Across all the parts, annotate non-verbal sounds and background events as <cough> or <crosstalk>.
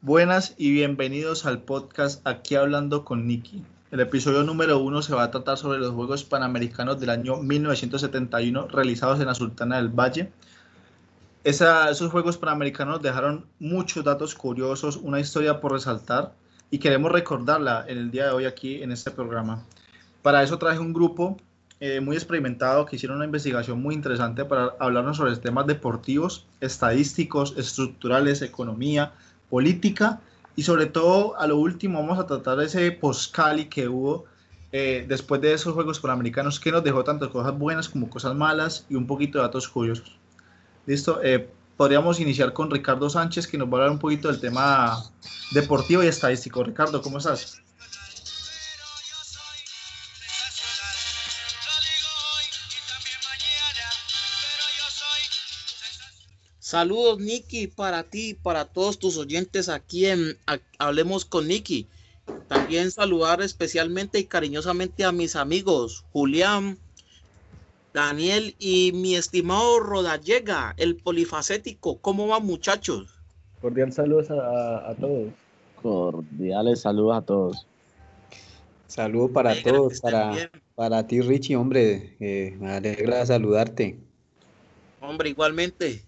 Buenas y bienvenidos al podcast Aquí Hablando con Nicky. El episodio número uno se va a tratar sobre los Juegos Panamericanos del año 1971 realizados en la Sultana del Valle. esos Juegos Panamericanos dejaron muchos datos curiosos, una historia por resaltar y queremos recordarla en el día de hoy aquí en este programa. Para eso traje un grupo eh, muy experimentado que hicieron una investigación muy interesante para hablarnos sobre temas deportivos, estadísticos, estructurales, economía, política y sobre todo a lo último vamos a tratar ese post-Cali que hubo eh, después de esos Juegos Panamericanos que nos dejó tantas cosas buenas como cosas malas y un poquito de datos curiosos. Listo, eh, podríamos iniciar con Ricardo Sánchez que nos va a hablar un poquito del tema deportivo y estadístico. Ricardo, ¿cómo estás? Saludos, Nicky, para ti, para todos tus oyentes aquí en Hablemos con Nicky. También saludar especialmente y cariñosamente a mis amigos Julián, Daniel y mi estimado Rodallega, el polifacético. ¿Cómo van, muchachos? Cordial saludos a, todos. Cordiales saludos a todos. Saludos para todos, para, para ti, Richie, hombre. Eh, me alegra saludarte. Hombre, igualmente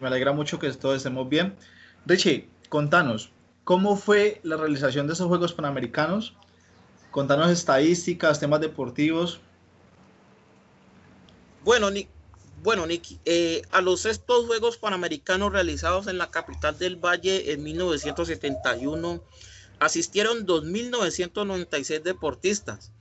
me alegra mucho que todos estemos bien. Richie, contanos, ¿cómo fue la realización de esos Juegos Panamericanos? Contanos estadísticas, temas deportivos. Bueno, Nick, bueno, Nicky, eh, a los estos Juegos Panamericanos realizados en la capital del Valle en 1971 asistieron 2.996 deportistas,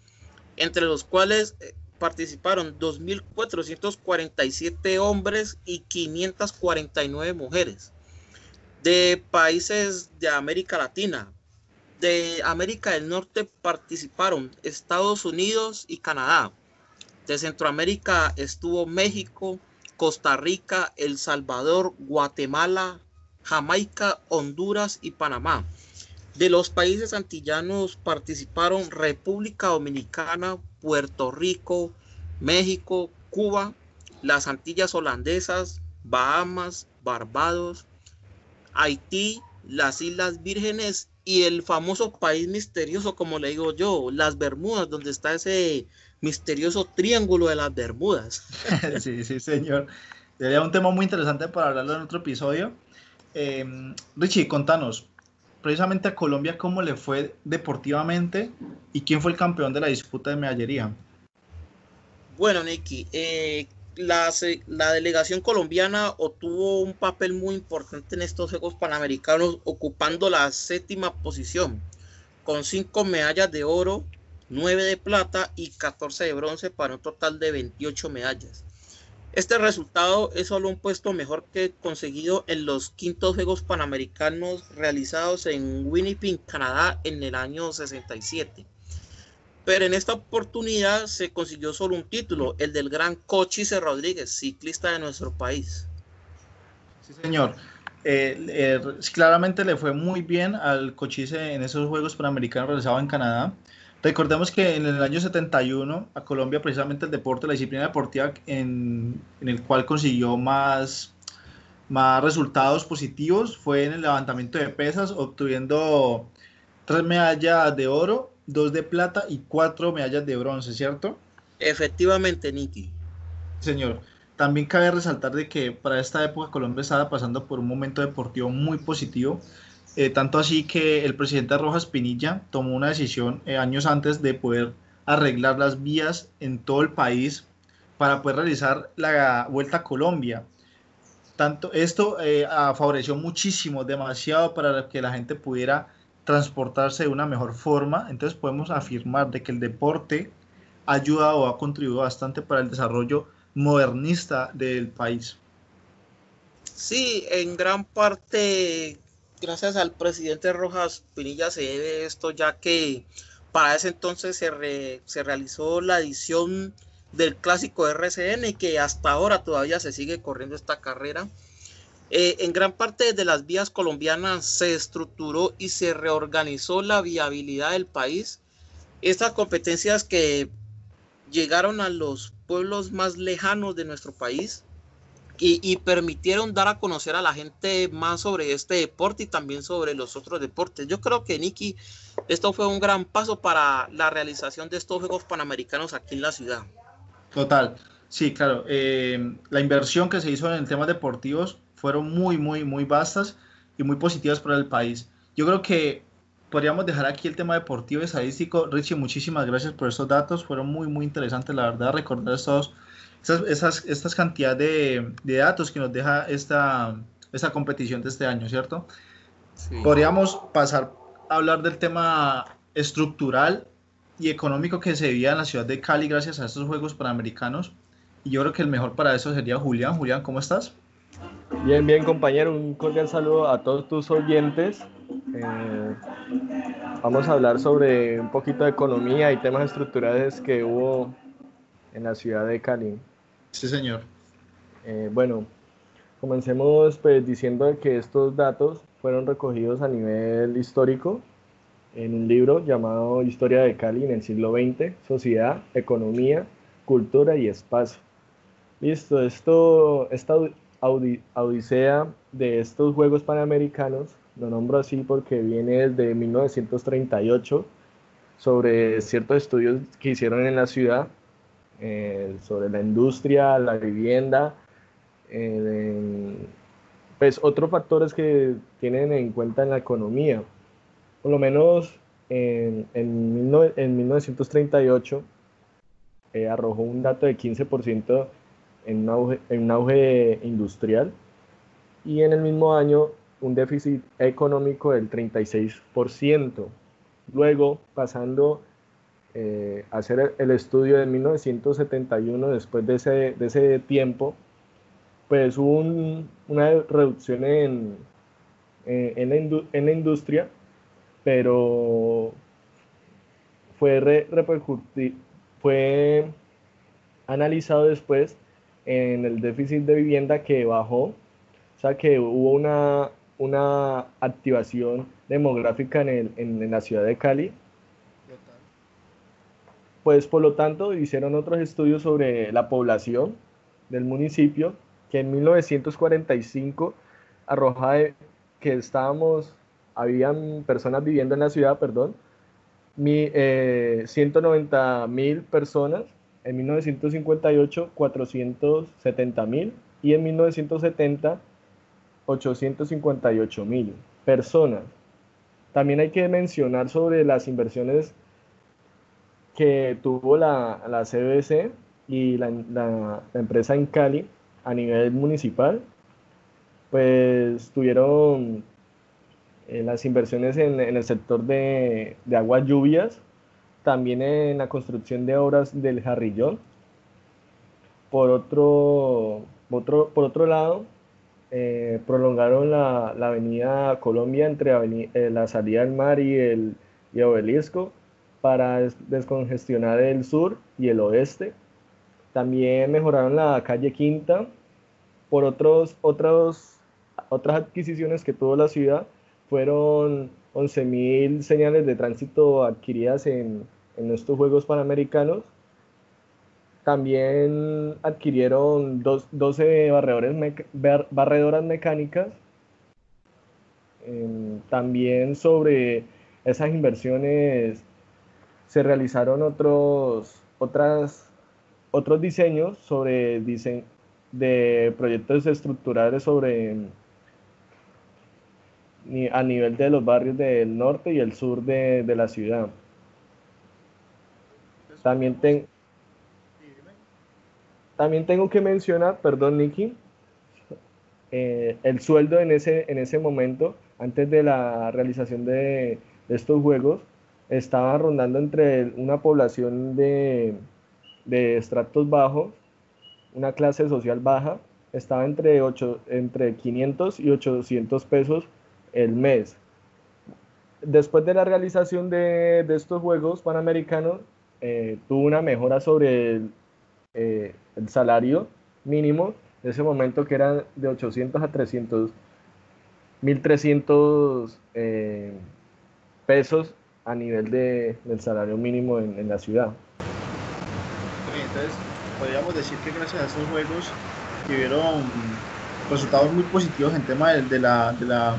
entre los cuales eh, participaron 2.447 hombres y 549 mujeres de países de América Latina. De América del Norte participaron Estados Unidos y Canadá. De Centroamérica estuvo México, Costa Rica, El Salvador, Guatemala, Jamaica, Honduras y Panamá. De los países antillanos participaron República Dominicana, Puerto Rico, México, Cuba, las Antillas holandesas, Bahamas, Barbados, Haití, las Islas Vírgenes y el famoso país misterioso, como le digo yo, las Bermudas, donde está ese misterioso triángulo de las Bermudas. <laughs> sí, sí, señor. Sería un tema muy interesante para hablarlo en otro episodio. Em, Richie, contanos, precisamente a Colombia cómo le fue deportivamente y quién fue el campeón de la disputa de medallería. Bueno, Nicky, eh, la, la, delegación colombiana obtuvo un papel muy importante en estos Juegos Panamericanos, ocupando la séptima posición, con cinco medallas de oro, nueve de plata y 14 de bronce para un total de 28 medallas. Este resultado es solo un puesto mejor que conseguido en los quintos Juegos Panamericanos realizados en Winnipeg, Canadá, en el año 67. Pero en esta oportunidad se consiguió solo un título, el del gran Cochise Rodríguez, ciclista de nuestro país. Sí, señor. Eh, eh, claramente le fue muy bien al Cochise en esos Juegos Panamericanos realizados en Canadá. Recordemos que en el año 71 a Colombia precisamente el deporte, la disciplina deportiva en, el cual consiguió más, más resultados positivos fue en el levantamiento de pesas, obteniendo tres medallas de oro, dos de plata y cuatro medallas de bronce, ¿cierto? Efectivamente, Niki. Señor, también cabe resaltar de que para esta época Colombia estaba pasando por un momento deportivo muy positivo eh, tanto así que el presidente Rojas Pinilla tomó una decisión eh, años antes de poder arreglar las vías en todo el país para poder realizar la Vuelta a Colombia. Tanto, esto eh, favoreció muchísimo, demasiado para que la gente pudiera transportarse de una mejor forma. Entonces podemos afirmar de que el deporte ha ayudado o ha contribuido bastante para el desarrollo modernista del país. Sí, en gran parte gracias al presidente Rojas Pinilla se debe esto, ya que para ese entonces se, se realizó la edición del clásico RCN que hasta ahora todavía se sigue corriendo esta carrera. Eh, en gran parte de las vías colombianas se estructuró y se reorganizó la viabilidad del país. Estas competencias que llegaron a los pueblos más lejanos de nuestro país y, permitieron dar a conocer a la gente más sobre este deporte y también sobre los otros deportes. Yo creo que, Nicky, esto fue un gran paso para la realización de estos Juegos Panamericanos aquí en la ciudad. Total, sí, claro. Eh, la inversión que se hizo en temas deportivos fueron muy, muy, muy vastas y muy positivas para el país. Yo creo que podríamos dejar aquí el tema deportivo y estadístico. Richie, muchísimas gracias por estos datos. Fueron muy, muy interesantes, la verdad, recordar estos esas, esas, estas cantidad de, de, datos que nos deja esta, esta competición de este año, ¿cierto? Podríamos pasar a hablar del tema estructural y económico que se vivía en la ciudad de Cali gracias a estos Juegos Panamericanos. Y yo creo que el mejor para eso sería Julián. Julián, ¿cómo estás? Bien, bien, compañero. Un cordial saludo a todos tus oyentes. Eh, vamos a hablar sobre un poquito de economía y temas estructurales que hubo en la ciudad de Cali. Sí, señor. Eh, bueno, comencemos pues, diciendo que estos datos fueron recogidos a nivel histórico en un libro llamado Historia de Cali en el siglo XX, Sociedad, Economía, Cultura y Espacio. Listo, esto, esta odisea de estos Juegos Panamericanos, lo nombro así porque viene desde 1938 sobre ciertos estudios que hicieron en la ciudad eh, sobre la industria, la vivienda, eh, pues otros factores que tienen en cuenta en la economía. Por lo menos en, en, 1938 eh, arrojó un dato de 15% en un, auge, en un auge industrial y en el mismo año un déficit económico del 36%. Luego, pasando eh, hacer el estudio de 1971, después de ese, de ese tiempo, pues hubo una reducción en, eh, en, la en, la industria, pero fue, fue analizado después en el déficit de vivienda que bajó, o sea que hubo una, una activación demográfica en, el, en la ciudad de Cali pues por lo tanto hicieron otros estudios sobre la población del municipio que en 1945 arrojaba que estábamos, habían personas viviendo en la ciudad, perdón, 190 eh, mil personas, en 1958 470 mil y en 1970 858 mil personas. También hay que mencionar sobre las inversiones que tuvo la, la CBC y la, la, empresa en Cali a nivel municipal, pues tuvieron eh, las inversiones en, en, el sector de, de aguas lluvias, también en la construcción de obras del Jarrillón. Por otro, otro, por otro lado, eh, prolongaron la, la, avenida Colombia entre eh, la salida del mar y el y obelisco para descongestionar el sur y el oeste. También mejoraron la calle Quinta por otros, otros, otras adquisiciones que tuvo la ciudad. Fueron 11.000 señales de tránsito adquiridas en, en estos Juegos Panamericanos. También adquirieron 12 barredoras mecánicas. Em, también sobre esas inversiones se realizaron otros, otras, otros diseños sobre de proyectos estructurales sobre a nivel de los barrios del norte y el sur de, la ciudad. También, también tengo que mencionar, perdón Nicky, eh, el sueldo en ese, en ese momento, antes de la realización de estos juegos, estaba rondando entre una población de, de bajos, una clase social baja, estaba entre, 8, entre 500 y 800 pesos el mes. Después de la realización de, de estos Juegos Panamericanos, eh, tuvo una mejora sobre el, eh, salario mínimo en ese momento que era de 800 a 300, 1300 eh, pesos a nivel de, del salario mínimo en, en la ciudad. Entonces, podríamos decir que gracias a estos juegos tuvieron resultados muy positivos en tema de, la, de la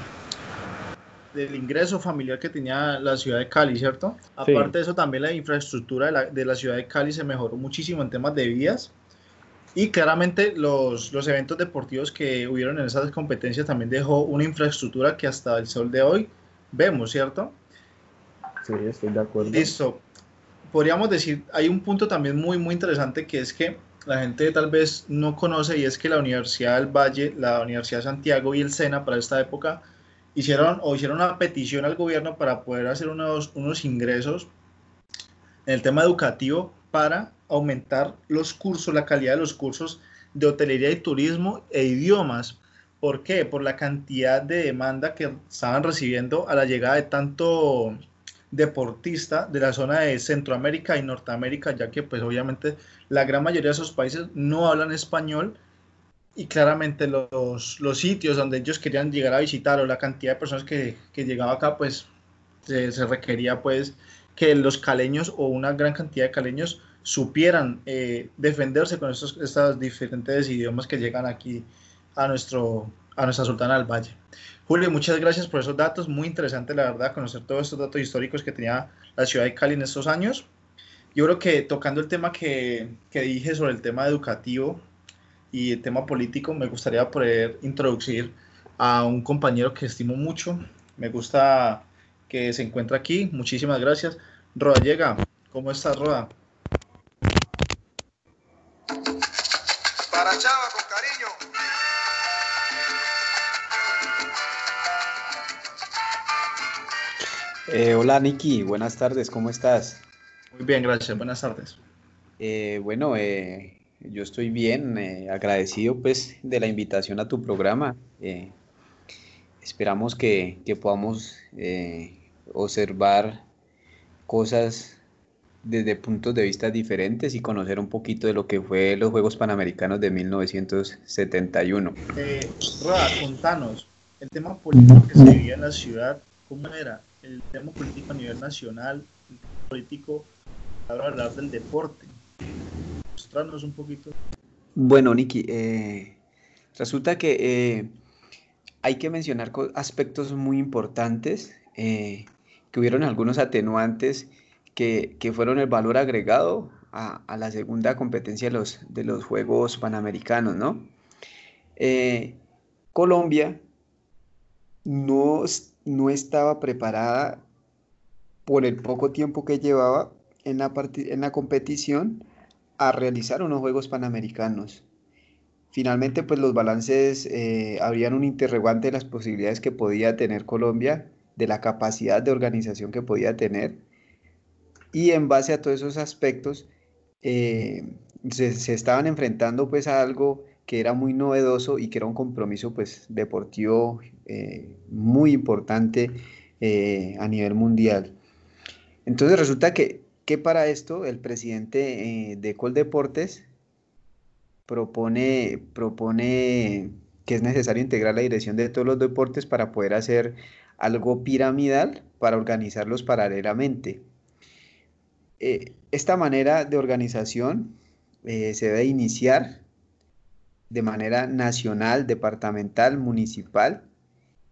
del ingreso familiar que tenía la ciudad de Cali, ¿cierto? Aparte de eso, también la infraestructura de la, de la, ciudad de Cali se mejoró muchísimo en temas de vías. Y claramente los, los eventos deportivos que hubieron en esas competencias también dejó una infraestructura que hasta el sol de hoy vemos, ¿cierto? Sí, estoy de acuerdo. Listo. Podríamos decir, hay un punto también muy, muy interesante que es que la gente tal vez no conoce y es que la Universidad del Valle, la Universidad de Santiago y el SENA para esta época hicieron o hicieron una petición al gobierno para poder hacer unos, unos ingresos en el tema educativo para aumentar los cursos, la calidad de los cursos de hotelería y turismo e idiomas. ¿Por qué? Por la cantidad de demanda que estaban recibiendo a la llegada de tanto deportista de la zona de Centroamérica y Norteamérica, ya que pues obviamente la gran mayoría de esos países no hablan español y claramente los, los sitios donde ellos querían llegar a visitar o la cantidad de personas que, que llegaba acá pues se, requería pues que los caleños o una gran cantidad de caleños supieran eh, defenderse con estos, estos diferentes idiomas que llegan aquí a, nuestro, a nuestra Sultana del Valle. Julio, muchas gracias por esos datos, muy interesante la verdad conocer todos estos datos históricos que tenía la ciudad de Cali en estos años. Yo creo que tocando el tema que, que dije sobre el tema educativo y el tema político, me gustaría poder introducir a un compañero que estimo mucho, me gusta que se encuentra aquí, muchísimas gracias. Roda Llega, ¿cómo estás Roda? Eh, hola Niki, buenas tardes, ¿cómo estás? Muy bien, gracias, buenas tardes. Eh, bueno, eh, yo estoy bien, eh, agradecido pues de la invitación a tu programa. Eh, esperamos que, que podamos observar cosas desde puntos de vista diferentes y conocer un poquito de lo que fue los Juegos Panamericanos de 1971. Eh, Roda, contanos, el tema político que se vivía en la ciudad, ¿cómo era? El tema político a nivel nacional, el tema político, ahora hablar del deporte. Mostrarnos un poquito. Bueno, Niki, eh, resulta que eh, hay que mencionar aspectos muy importantes, eh, que hubieron algunos atenuantes que, que fueron el valor agregado a, a, la segunda competencia de los, de los Juegos Panamericanos, ¿no? Colombia no, no estaba preparada por el poco tiempo que llevaba en la, competición a realizar unos Juegos Panamericanos. Finalmente, pues los balances eh, un interrogante de las posibilidades que podía tener Colombia, de la capacidad de organización que podía tener. Y en base a todos esos aspectos, eh, se, se, estaban enfrentando pues a algo que era muy novedoso y que era un compromiso pues deportivo eh, muy importante eh, a nivel mundial. Entonces resulta que, que para esto el presidente eh, de Coldeportes propone, propone que es necesario integrar la dirección de todos los deportes para poder hacer algo piramidal para organizarlos paralelamente. Esta manera de organización se debe iniciar de manera nacional, departamental, municipal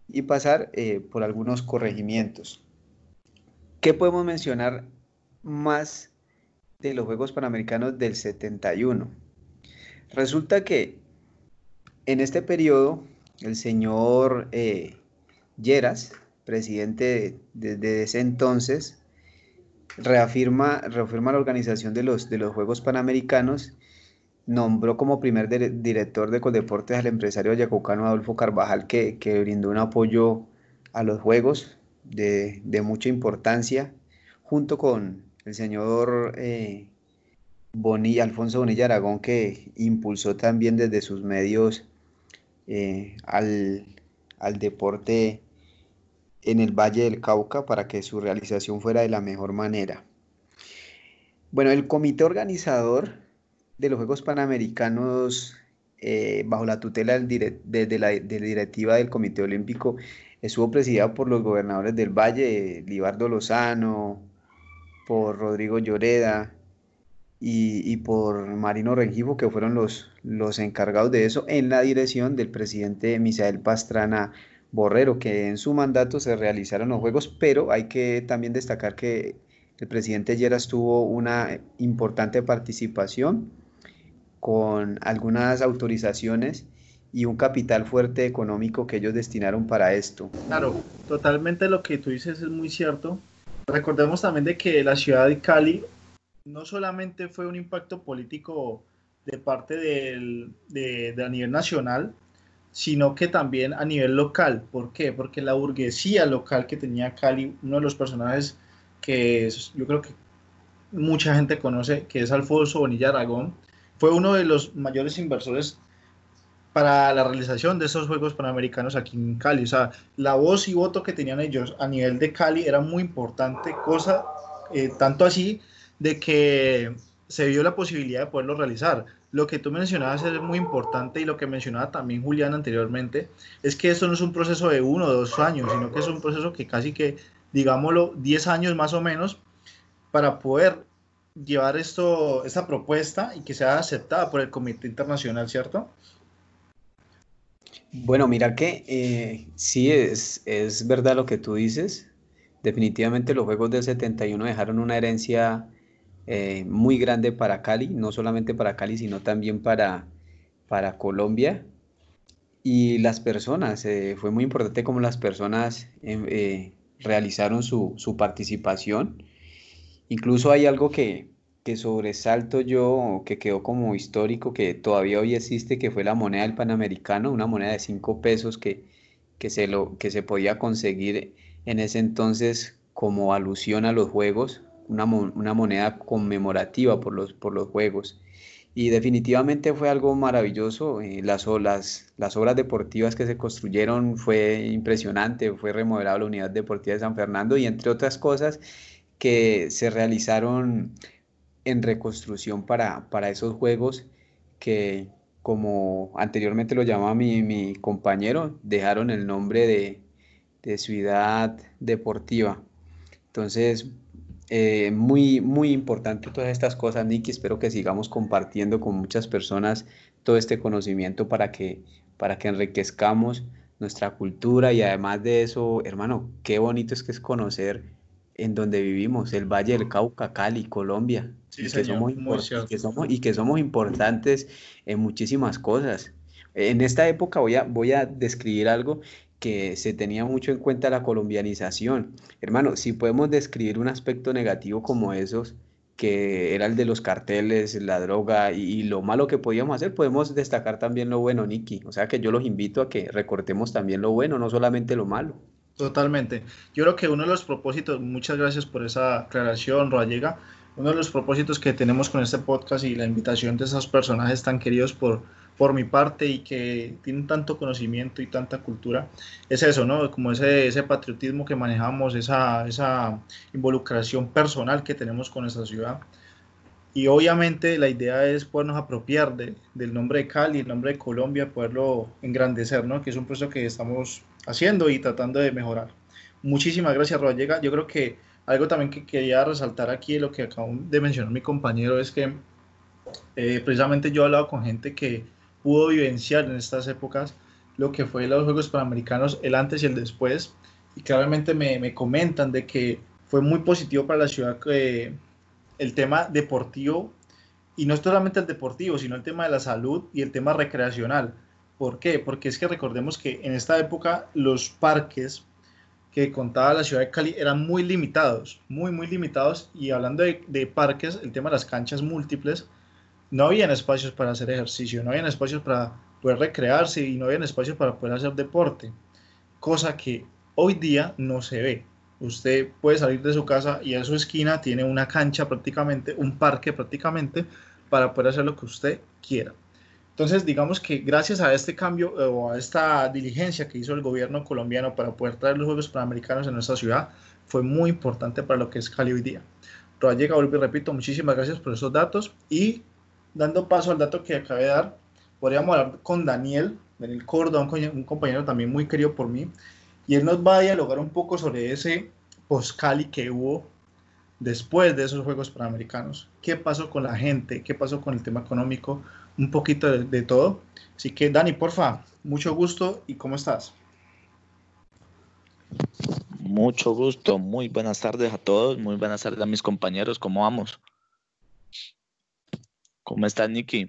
y pasar eh, por algunos corregimientos. ¿Qué podemos mencionar más de los Juegos Panamericanos del 71? Resulta que en este periodo el señor eh, Lleras, presidente desde de, ese entonces, reafirma, reafirma la organización de los, de los Juegos Panamericanos nombró como primer director de Coldeportes al empresario yacucano Adolfo Carvajal, que, que, brindó un apoyo a los Juegos de, de mucha importancia, junto con el señor eh, Bonilla, Alfonso Bonilla Aragón, que impulsó también desde sus medios eh, al, al deporte en el Valle del Cauca para que su realización fuera de la mejor manera. Bueno, el comité organizador de los Juegos Panamericanos eh, bajo la tutela del dire de, la, directiva del Comité Olímpico estuvo presidida por los gobernadores del Valle, Libardo Lozano, por Rodrigo Lloreda, y, y por Marino Rengifo, que fueron los, los encargados de eso, en la dirección del presidente Misael Pastrana Borrero, que en su mandato se realizaron los juegos, pero hay que también destacar que el presidente Lleras tuvo una importante participación con algunas autorizaciones y un capital fuerte económico que ellos destinaron para esto. Claro, totalmente lo que tú dices es muy cierto. Recordemos también de que la ciudad de Cali no solamente fue un impacto político de parte del, de, a nivel nacional, sino que también a nivel local. ¿Por qué? Porque la burguesía local que tenía Cali, uno de los personajes que yo creo que mucha gente conoce, que es Alfonso Bonilla Aragón, fue uno de los mayores inversores para la realización de esos Juegos Panamericanos aquí en Cali. O sea, la voz y voto que tenían ellos a nivel de Cali era muy importante, cosa eh, tanto así de que se vio la posibilidad de poderlo realizar. Lo que tú mencionabas es muy importante y lo que mencionaba también Julián anteriormente, es que esto no es un proceso de uno o dos años, sino que es un proceso que casi que, digámoslo, 10 años más o menos para poder llevar esto, esta propuesta y que sea aceptada por el Comité Internacional, ¿cierto? Bueno, mira que eh, sí es, es verdad lo que tú dices. Definitivamente los Juegos del 71 dejaron una herencia eh, muy grande para Cali, no solamente para Cali, sino también para, para Colombia. Y las personas, eh, fue muy importante como las personas em, realizaron su, su, participación. Incluso hay algo que, que sobresalto yo, que quedó como histórico, que todavía hoy existe, que fue la moneda del Panamericano, una moneda de 5 pesos que, que, se lo, que se podía conseguir en ese entonces como alusión a los juegos, una, una, moneda conmemorativa por los, por los Juegos. Y definitivamente fue algo maravilloso. Eh, las, las, las obras deportivas que se construyeron fue impresionante. Fue remodelada la unidad deportiva de San Fernando y entre otras cosas que se realizaron en reconstrucción para, para esos juegos que, como anteriormente lo llamaba mi, mi compañero, dejaron el nombre de, de ciudad deportiva. Entonces, eh, muy, muy importante todas estas cosas, Nicky. Espero que sigamos compartiendo con muchas personas todo este conocimiento para que, para que enriquezcamos nuestra cultura y además de eso, hermano, qué bonito es que es conocer en donde vivimos, el Valle del Cauca, Cali, Colombia, Sí, y, que señor, somos y que somos, y que somos importantes en muchísimas cosas. En esta época voy a, voy a describir algo que se tenía mucho en cuenta la colombianización. Hermano, si podemos describir un aspecto negativo como esos, que era el de los carteles, la droga y, y lo malo que podíamos hacer, podemos destacar también lo bueno, Nicky. O sea que yo los invito a que recortemos también lo bueno, no solamente lo malo. Totalmente. Yo creo que uno de los propósitos, muchas gracias por esa aclaración, Roallega. Uno de los propósitos que tenemos con este podcast y la invitación de esos personajes tan queridos por, por mi parte y que tienen tanto conocimiento y tanta cultura, es eso, ¿no? Como ese, ese patriotismo que manejamos, esa, esa involucración personal que tenemos con nuestra ciudad. Y obviamente la idea es podernos apropiar de, del nombre de Cali, el nombre de Colombia, poderlo engrandecer, ¿no? Que es un proceso que estamos haciendo y tratando de mejorar. Muchísimas gracias, Rodallega. Yo creo que algo también que quería resaltar aquí de lo que acabo de mencionar mi compañero es que eh, precisamente yo he hablado con gente que pudo vivenciar en estas épocas lo que fue los Juegos Panamericanos, el antes y el después, y claramente me, me comentan de que fue muy positivo para la ciudad que el tema deportivo, y no solamente el deportivo, sino el tema de la salud y el tema recreacional. ¿Por qué? Porque es que recordemos que en esta época los parques que contaba la ciudad de Cali eran muy limitados, muy, muy limitados. Y hablando de, de parques, el tema de las canchas múltiples, no habían espacios para hacer ejercicio, no habían espacios para poder recrearse y no habían espacios para poder hacer deporte, cosa que hoy día no se ve. Usted puede salir de su casa y a su esquina tiene una cancha prácticamente, un parque prácticamente, para poder hacer lo que usted quiera. Entonces, digamos que gracias a este cambio eh, o a esta diligencia que hizo el gobierno colombiano para poder traer los Juegos Panamericanos en nuestra ciudad, fue muy importante para lo que es Cali hoy día. Rodallega, vuelvo y repito, muchísimas gracias por esos datos y dando paso al dato que acabé de dar, podríamos hablar con Daniel, Daniel Córdoba, un, co- un compañero también muy querido por mí, y él nos va a dialogar un poco sobre ese post-Cali que hubo después de esos Juegos Panamericanos. ¿Qué pasó con la gente? ¿Qué pasó con el tema económico? Un poquito de, de todo. Así que Dani, porfa, mucho gusto y ¿cómo estás? Mucho gusto, muy buenas tardes a todos, muy buenas tardes a mis compañeros, ¿cómo vamos? ¿Cómo estás, Nicky?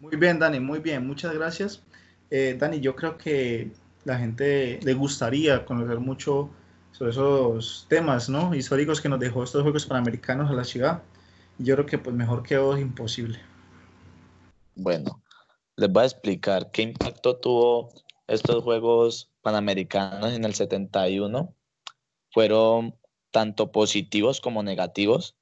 Muy bien, Dani, muy bien, muchas gracias. Eh, Dani, yo creo que la gente le gustaría conocer mucho sobre esos temas históricos que nos dejó estos Juegos Panamericanos a la ciudad. Yo creo que pues mejor que vos imposible. Bueno, les voy a explicar qué impacto tuvo estos Juegos Panamericanos en el 71. Fueron tanto positivos como negativos.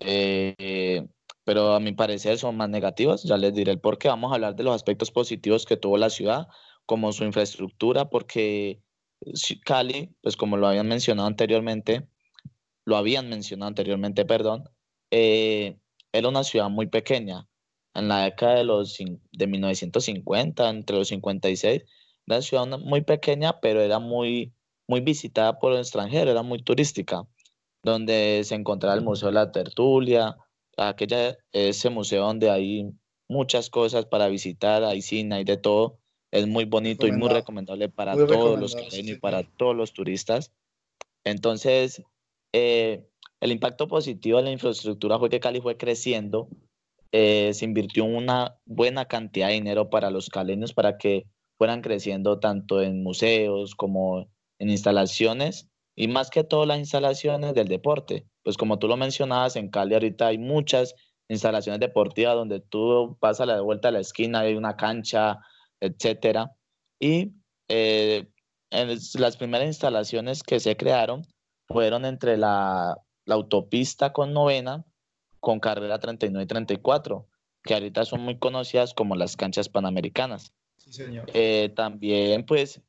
Eh, pero a mi parecer son más negativos. Ya les diré el por qué. Vamos a hablar de los aspectos positivos que tuvo la ciudad, como su infraestructura, porque Cali, pues como lo habían mencionado anteriormente, lo habían mencionado anteriormente, perdón, eh, era una ciudad muy pequeña. En la década de, los, de 1950, entre los 56, era una ciudad muy pequeña, pero era muy, muy visitada por el extranjero, era muy turística, donde se encontraba el Museo de la Tertulia, aquella, ese museo donde hay muchas cosas para visitar, hay cine, hay de todo, es muy bonito y muy recomendable para todos los caleños y para todos los turistas. Entonces, eh, el impacto positivo de la infraestructura fue que Cali fue creciendo, eh, se invirtió una buena cantidad de dinero para los caleños para que fueran creciendo tanto en museos como en instalaciones y más que todo las instalaciones del deporte. Pues como tú lo mencionabas, en Cali ahorita hay muchas instalaciones deportivas donde tú vas a la vuelta a la esquina, hay una cancha, etcétera. Y eh, las primeras instalaciones que se crearon fueron entre la, autopista con novena, con carrera 39 y 34, que ahorita son muy conocidas como las canchas panamericanas. Eh, también, pues,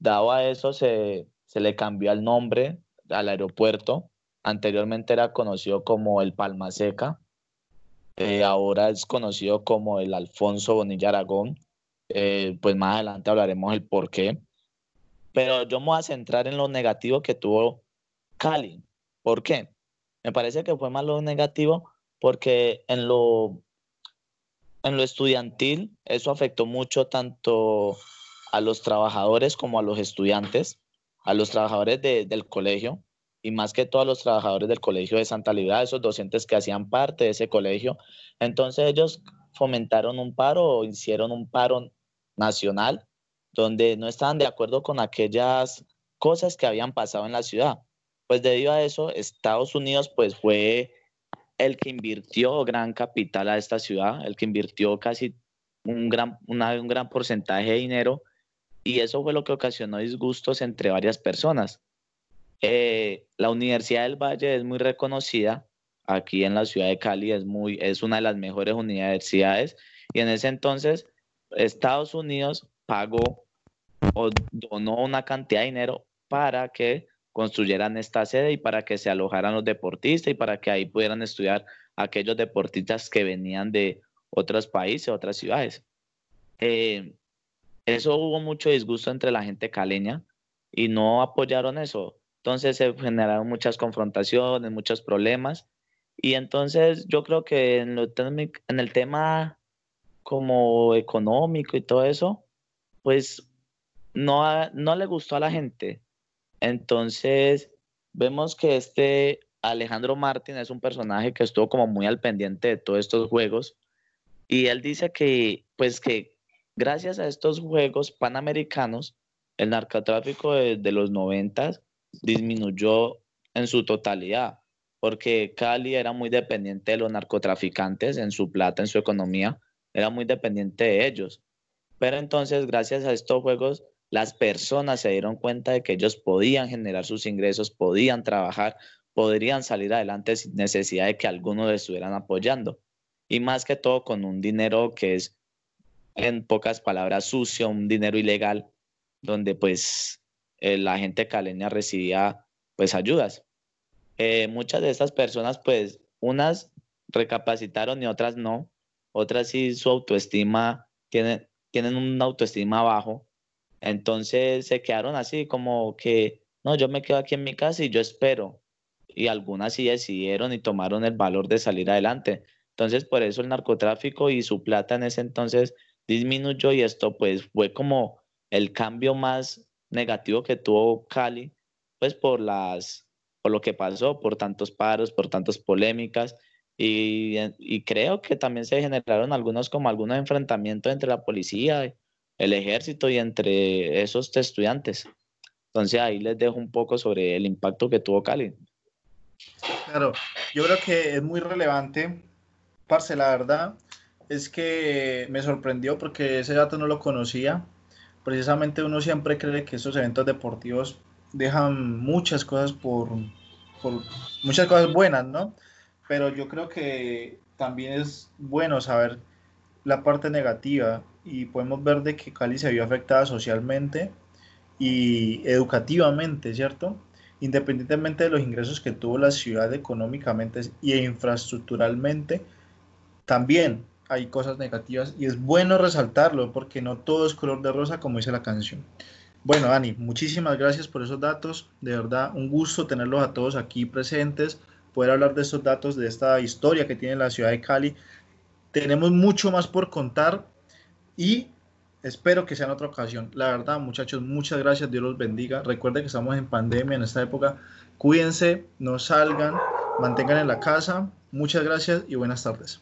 dado a eso, se, le cambió el nombre al aeropuerto. Anteriormente era conocido como el Palma Seca, eh, ahora es conocido como el Alfonso Bonilla Aragón. Eh, pues más adelante hablaremos el por qué. Pero yo me voy a centrar en lo negativo que tuvo Cali. ¿Por qué? Me parece que fue más lo negativo porque en lo, en lo estudiantil eso afectó mucho tanto a los trabajadores como a los estudiantes, a los trabajadores del colegio y más que todos los trabajadores del colegio de Santa Libertad, esos docentes que hacían parte de ese colegio. Entonces ellos fomentaron un paro o hicieron un paro nacional, donde no estaban de acuerdo con aquellas cosas que habían pasado en la ciudad. Pues debido a eso, Estados Unidos pues fue el que invirtió gran capital a esta ciudad, el que invirtió casi un gran, un gran porcentaje de dinero y eso fue lo que ocasionó disgustos entre varias personas. Eh, la Universidad del Valle es muy reconocida aquí en la ciudad de Cali, es, muy, es una de las mejores universidades y en ese entonces Estados Unidos pagó o donó una cantidad de dinero para que construyeran esta sede y para que se alojaran los deportistas y para que ahí pudieran estudiar aquellos deportistas que venían de otros países, otras ciudades. Eh, eso hubo mucho disgusto entre la gente caleña y no apoyaron eso. Entonces se generaron muchas confrontaciones, muchos problemas. Y entonces yo creo que en, en el tema como económico y todo eso, pues no, no le gustó a la gente. Entonces, vemos que este Alejandro Martín es un personaje que estuvo como muy al pendiente de todos estos juegos y él dice que, pues que gracias a estos juegos panamericanos, el narcotráfico de, los noventas disminuyó en su totalidad, porque Cali era muy dependiente de los narcotraficantes en su plata, en su economía, era muy dependiente de ellos. Pero entonces, gracias a estos juegos, las personas se dieron cuenta de que ellos podían generar sus ingresos, podían trabajar, podrían salir adelante sin necesidad de que algunos les estuvieran apoyando. Y más que todo con un dinero que es, en pocas palabras, sucio, un dinero ilegal, donde pues eh, la gente caleña recibía pues ayudas. Eh, muchas de estas personas pues unas recapacitaron y otras no, otras sí su autoestima, tienen, tienen una autoestima bajo, entonces se quedaron así como que, no, yo me quedo aquí en mi casa y yo espero. y algunas sí decidieron y tomaron el valor de salir adelante. Entonces, por eso el narcotráfico y su plata en ese entonces disminuyó y esto pues fue como el cambio más negativo que tuvo Cali, pues por las por lo que pasó, por tantos paros, por tantas polémicas y, y creo que también se generaron algunos como algunos enfrentamientos entre la policía, el ejército y entre esos estudiantes. Entonces ahí les dejo un poco sobre el impacto que tuvo Cali. Claro, yo creo que es muy relevante, Parce, la verdad es que me sorprendió porque ese dato no lo conocía. Precisamente uno siempre cree que estos eventos deportivos dejan muchas cosas por, por muchas cosas buenas, ¿no? Pero yo creo que también es bueno saber la parte negativa y podemos ver de que Cali se vio afectada socialmente y educativamente, ¿cierto? Independientemente de los ingresos que tuvo la ciudad económicamente y infraestructuralmente, también hay cosas negativas y es bueno resaltarlo porque no todo es color de rosa como dice la canción. Bueno, Dani, muchísimas gracias por esos datos. De verdad, un gusto tenerlos a todos aquí presentes, poder hablar de estos datos, de esta historia que tiene la ciudad de Cali. Tenemos mucho más por contar y espero que sea en otra ocasión. La verdad, muchachos, muchas gracias. Dios los bendiga. Recuerden que estamos en pandemia en esta época. Cuídense, no salgan, mantengan en la casa. Muchas gracias y buenas tardes.